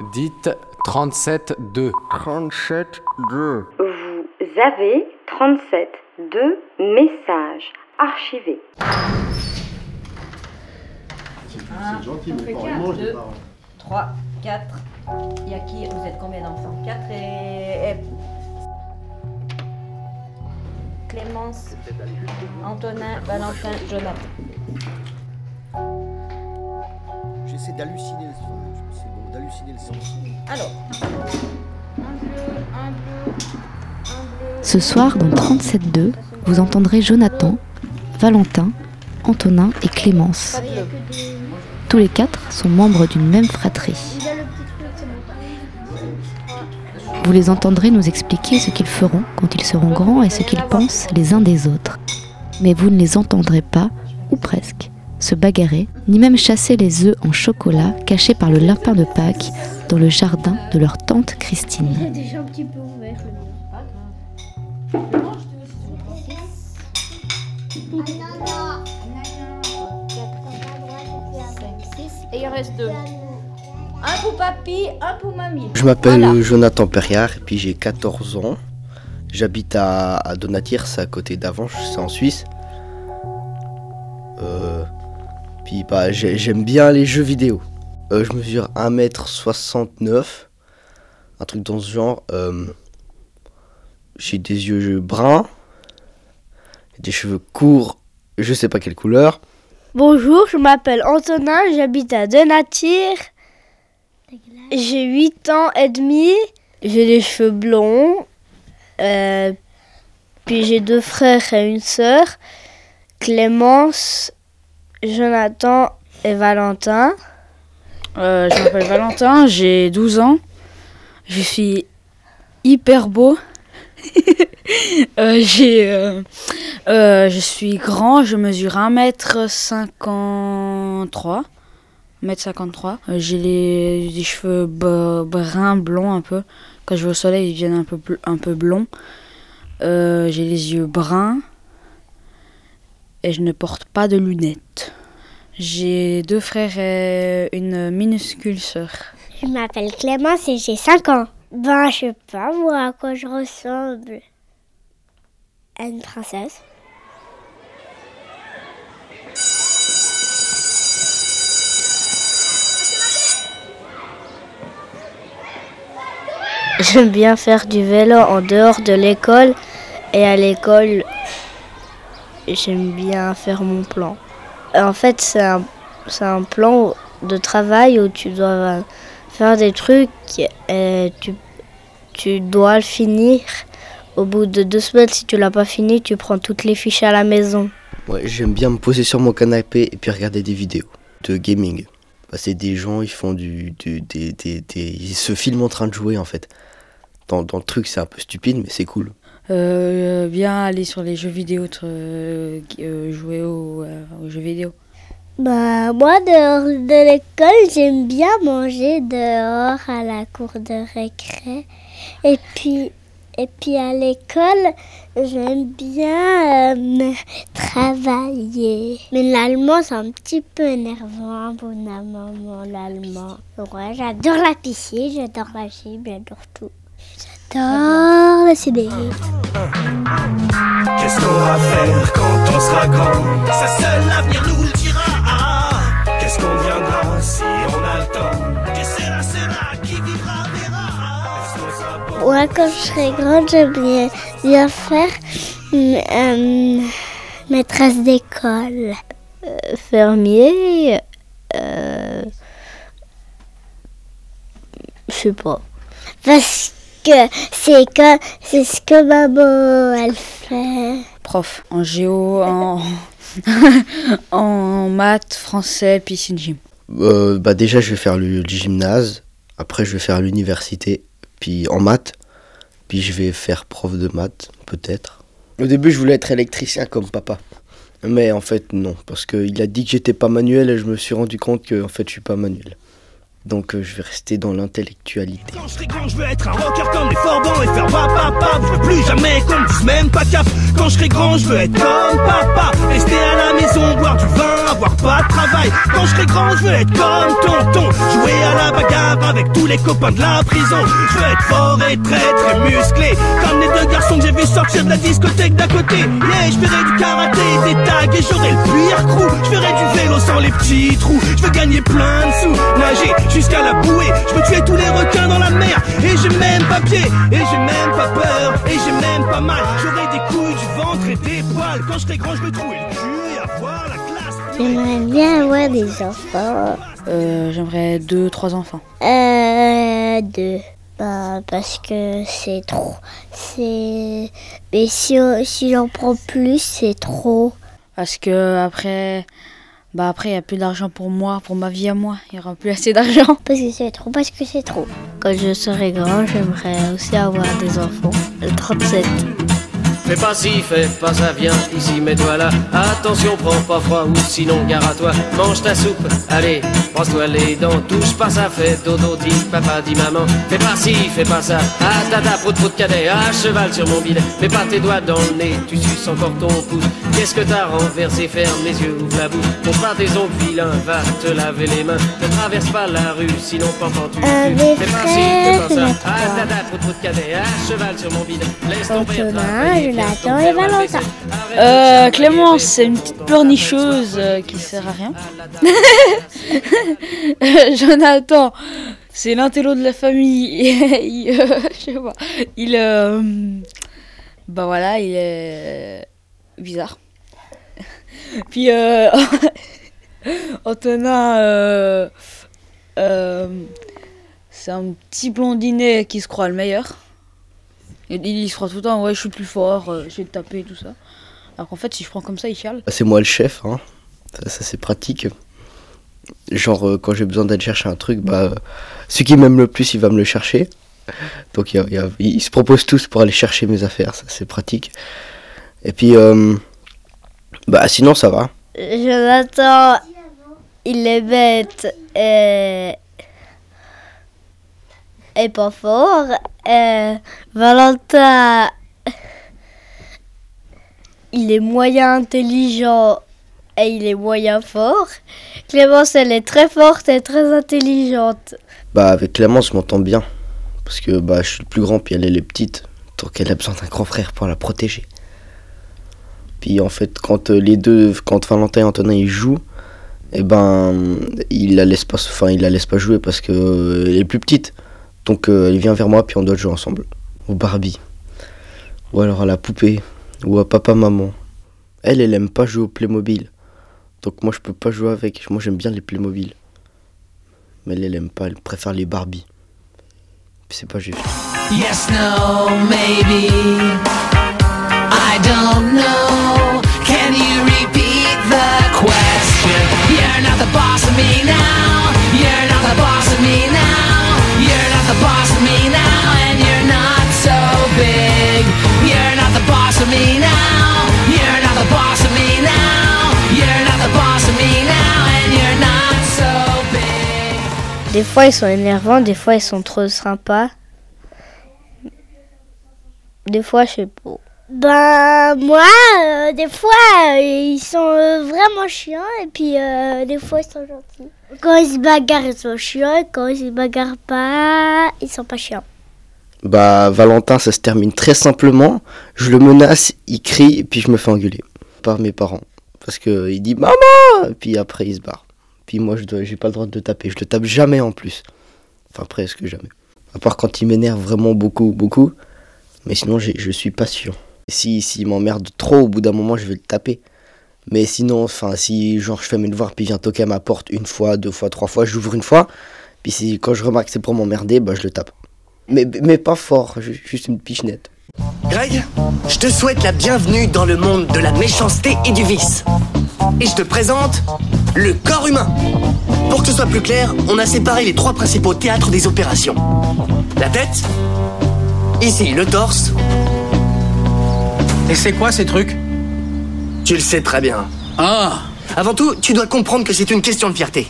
Dites 37-2. 37-2. Vous avez 37 deux messages archivés. C'est gentil, mais pas vraiment, je 3, 4. Il y a qui Vous êtes combien d'enfants? 4 et... Clémence, Antonin, Valentin, Jonathan. J'essaie d'halluciner le son. C'est bon, d'halluciner le son. Alors. Un bleu, un bleu, un bleu. Ce soir, dans 37.2, vous entendrez Jonathan, Valentin, Antonin et Clémence. Tous les quatre sont membres d'une même fratrie. Vous les entendrez nous expliquer ce qu'ils feront quand ils seront grands et ce qu'ils pensent les uns des autres. Mais vous ne les entendrez pas, ou presque, se bagarrer, ni même chasser les œufs en chocolat cachés par le lapin de Pâques dans le jardin de leur tante Christine. déjà un petit peu ouvert Et il reste deux. Un pour papy, un pour mamie. Je m'appelle Jonathan Perriard et puis j'ai 14 ans. J'habite à, à Donatirs, c'est à côté d'Avanches, c'est en Suisse. J'aime bien les jeux vidéo. Euh, je mesure 1m69, un truc dans ce genre. Euh, j'ai des yeux bruns, des cheveux courts, je sais pas quelle couleur. Bonjour, je m'appelle Antonin, j'habite à Denatir. J'ai 8 ans et demi, j'ai des cheveux blonds, euh, puis j'ai deux frères et une sœur, Clémence, Jonathan et Valentin. Euh, je m'appelle Valentin, j'ai 12 ans, je suis hyper beau. Euh, j'ai, je suis grand, je mesure 1m53. 1m53. j'ai les, cheveux bruns, blonds un peu. Quand je vais au soleil, ils viennent un peu, un peu blonds. j'ai les yeux bruns. Et je ne porte pas de lunettes. J'ai deux frères et une minuscule sœur. Je m'appelle Clémence et j'ai 5 ans. Ben, je sais pas moi à quoi je ressemble. À une princesse. J'aime bien faire du vélo en dehors de l'école et à l'école, j'aime bien faire mon plan. En fait, c'est un, un, plan de travail où tu dois faire des trucs et tu, tu dois le finir. Au bout de deux semaines, si tu l'as pas fini, tu prends toutes les fiches à la maison. Ouais, j'aime bien me poser sur mon canapé et puis regarder des vidéos de gaming. Bah, c'est des gens, ils font du, du des, des, ils se filment en train de jouer en fait. Dans, dans le truc, c'est un peu stupide, mais c'est cool. Euh, bien aller sur les jeux vidéo, euh, jouer aux, aux, jeux vidéo. Bah moi dehors de l'école j'aime bien manger dehors à la cour de récré. Et puis et puis à l'école j'aime bien euh, travailler. Mais l'allemand c'est un petit peu énervant pour ma maman l'allemand. Ouais j'adore la piscine j'adore la gym j'adore tout J'adore la CD. Qu'est-ce qu'on va faire quand on sera grand? Ça seul l'avenir nous le dira. Qu'est-ce qu'on viendra si on a le temps? Que c'est là qui vivra, verra. Moi, quand je serai grande, j'aimerais bien faire euh, maîtresse d'école, euh, fermier, euh, je sais pas. Parce c'est que c'est ce que maman elle fait. Prof en géo, en, en maths, français, piscine gym. Euh, bah déjà je vais faire le, gymnase, après je vais faire l'université, puis en maths, puis je vais faire prof de maths peut-être. Au début je voulais être électricien comme papa. Mais en fait non, parce qu'il a dit que j'étais pas manuel et je me suis rendu compte que en fait je suis pas manuel. Donc euh, je vais rester dans l'intellectualité. Quand je grand, je veux être un rocker comme les Forbans et faire papa. Je veux plus jamais qu'on me dise même pas cap. Quand je grand, je veux être comme papa. Avoir pas de travail. Quand je serai grand, je veux être comme tonton. Jouer à la bagarre avec tous les copains de la prison. Je veux être fort et très très musclé. Comme les deux garçons que j'ai vu sortir de la discothèque d'à côté. Yeah, je ferai du karaté, des tags et j'aurai le pire crew. Je ferai du vélo sans les petits trous. Je veux gagner plein de sous, nager jusqu'à la bouée. Je veux tuer tous les requins dans la mer. Et j'ai même pas pied, et j'ai même pas peur, et j'ai même pas mal. J'aurai des couilles, du ventre et des poils. Quand je serai grand, je veux trouver le cul et avoir la. J'aimerais bien avoir des enfants. Euh, J'aimerais deux, trois enfants. Euh, deux. Bah, parce que c'est trop. C'est. Mais si, si j'en prends plus, c'est trop. Parce que après, bah après, il n'y a plus d'argent pour moi, pour ma vie à moi. Il n'y aura plus assez d'argent. Parce que c'est trop, parce que c'est trop. Quand je serai grand, j'aimerais aussi avoir des enfants. Le 37. Fais pas ci, fais pas ça, viens ici, mets-toi là. Attention, prends pas froid ou sinon gare à toi. Mange ta soupe, allez, brosse-toi les dents. Touche pas ça, fais dodo, dis papa, dis maman. Fais pas ci, fais pas ça. Ah tata, prout prout cadet, à cheval sur mon bidet. Mets pas tes doigts dans le nez, tu suces encore ton pouce. Qu'est-ce que t'as renversé? Ferme les yeux, ouvre la bouche. Montre pas tes ongles vilains, va te laver les mains. Ne traverse pas la rue, sinon pampan tu Euh, Fais pas ci, fais pas ça. Ah tata, prout prout cadet, à cheval sur mon bidet. Laisse ton et Valentin. Euh, Clémence, c'est une petite pleurnicheuse euh, qui sert à rien. Jonathan, c'est l'intello de la famille. il, euh, je sais pas. Il, bah voilà, il est bizarre. Puis euh, Antonin, c'est un petit blondinet qui se croit le meilleur. Il, il se croit tout le temps, ouais, je suis plus fort, euh, je vais te taper, tout ça. Alors qu'en fait, si je prends comme ça, il chiale. C'est moi le chef, hein. ça, ça, c'est pratique. Genre euh, quand j'ai besoin d'aller chercher un truc, bah euh, celui qui m'aime le plus, il va me le chercher. Donc il, y a- il y a- ils se proposent tous pour aller chercher mes affaires, ça c'est pratique. Et puis euh, bah sinon ça va. Jonathan, il est bête et, et pas fort. Et Valentin, il est moyen intelligent et il est moyen fort. Clémence, elle est très forte et très intelligente. Bah avec Clémence, je m'entends bien. Parce que bah je suis le plus grand, puis elle est petite. Donc elle a besoin d'un grand frère pour la protéger. Puis en fait, quand euh, les deux, quand Valentin et Antonin ils jouent, et ben il la laisse pas, enfin il la laisse pas jouer parce que euh, elle est plus petite. Donc euh, elle vient vers moi, puis on doit jouer ensemble. Au Barbie. Ou alors à la poupée. Ou à papa maman. Elle, elle aime pas jouer au Playmobil. Donc moi je peux pas jouer avec. Moi j'aime bien les Playmobil. Mais elle, elle aime pas, elle préfère les Barbie. C'est pas juste. Yes, no, maybe. I don't know. Can you repeat the question? You're not the boss of me Des fois, ils sont énervants, des fois, ils sont trop sympas. Des fois, je sais pas. Ben, moi, euh, des fois, euh, ils sont euh, vraiment chiants et puis des fois, ils sont gentils. Quand ils se bagarrent, ils sont chiants et quand ils se bagarrent pas, ils sont pas chiants. Bah Valentin, ça se termine très simplement. Je le menace, il crie, et puis je me fais engueuler par mes parents. Parce que il dit maman Et puis après il se barre. Puis moi je dois, j'ai pas le droit de le taper. Je le tape jamais en plus. Enfin presque jamais. À part quand il m'énerve vraiment beaucoup, beaucoup. Mais sinon je suis patient. Si s'il m'emmerde trop, au bout d'un moment je vais le taper. Mais sinon, enfin si genre je fais mes devoirs puis il vient toquer à ma porte une fois, deux fois, trois fois, j'ouvre une fois. Puis si, quand je remarque que c'est pour m'emmerder, bah je le tape. Mais, pas fort, ju- juste une pichenette. Greg, je te souhaite la bienvenue dans le monde de la méchanceté et du vice. Et je te présente le corps humain. Pour que ce soit plus clair, on a séparé les trois principaux théâtres des opérations. La tête, ici le torse. Et c'est quoi ces trucs Tu le sais très bien. Ah Avant tout, tu dois comprendre que c'est une question de fierté.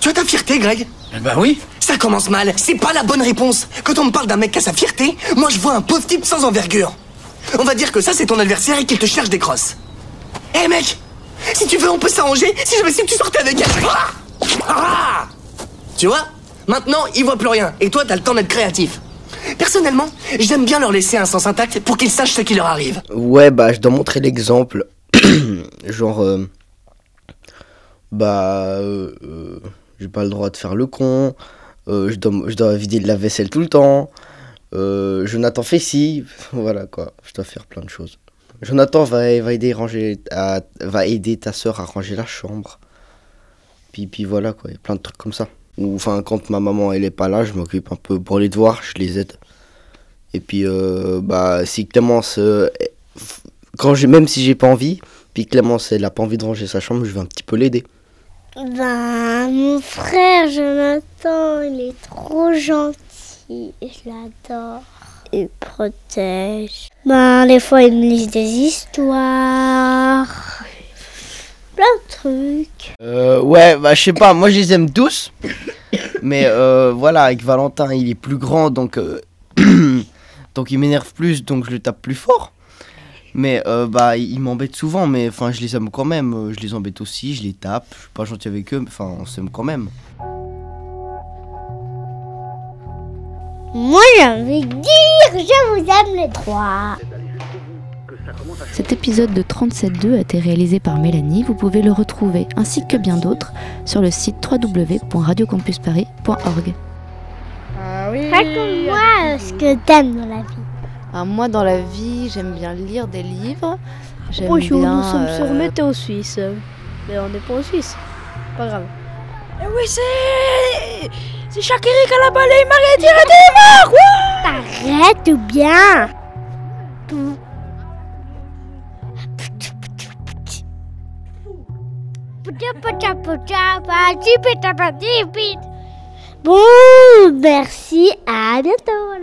Tu as ta fierté, Greg Bah oui. Ça commence mal, c'est pas la bonne réponse. Quand on me parle d'un mec qui a sa fierté, moi je vois un pauvre type sans envergure. On va dire que ça c'est ton adversaire et qu'il te cherche des crosses. Hé mec Si tu veux, on peut s'arranger si jamais si tu sortais avec elle. Ah Ah Tu vois Maintenant, ils voient plus rien. Et toi, t'as le temps d'être créatif. Personnellement, j'aime bien leur laisser un sens intact pour qu'ils sachent ce qui leur arrive. Ouais, bah, je dois montrer l'exemple. Genre, euh, bah, euh, euh, j'ai pas le droit de faire le con. je, dois, vider de la vaisselle tout le temps. Jonathan fait ci. Voilà quoi, je dois faire plein de choses. Jonathan va, va, aider, ranger à- va aider ta soeur à ranger la chambre. Puis, puis voilà quoi, il y a plein de trucs comme ça. Ou enfin, quand ma maman elle est pas là, je m'occupe un peu pour les devoirs, je les aide. Et puis, euh, bah, si Clémence, euh, quand j'ai, même si j'ai pas envie, puis Clémence elle a pas envie de ranger sa chambre, je vais un petit peu l'aider. Ben, mon frère Jonathan, il est trop gentil. Je l'adore. Il protège. Ben, des fois, il me lit des histoires. Plein de trucs. Euh, ouais, bah, je sais pas, moi je les aime tous. Mais euh, voilà, avec Valentin, il est plus grand, donc, euh, donc il m'énerve plus, donc je le tape plus fort. Mais euh, bah, il m'embête souvent, mais enfin, je les aime quand même. euh, Je les embête aussi, je les tape. Je suis pas gentil avec eux, mais enfin, on s'aime quand même. Moi, j'ai envie de dire, je vous aime les trois. Cet épisode de 37.2 a été réalisé par Mélanie. Vous pouvez le retrouver, ainsi que bien d'autres, sur le site www.radiocampusparis.org. Raconte-moi euh, ce que t'aimes dans la vie. Ah, moi, dans la vie, j'aime bien lire des livres. Bonjour, bien, nous sommes euh, sur Météo Suisse. Mais on n'est pas en Suisse. Pas grave. Eh oui, c'est. C'est Shakiri qui a la balayé Marie tiré des morts T'arrêtes ou bien Bon, merci, à bientôt.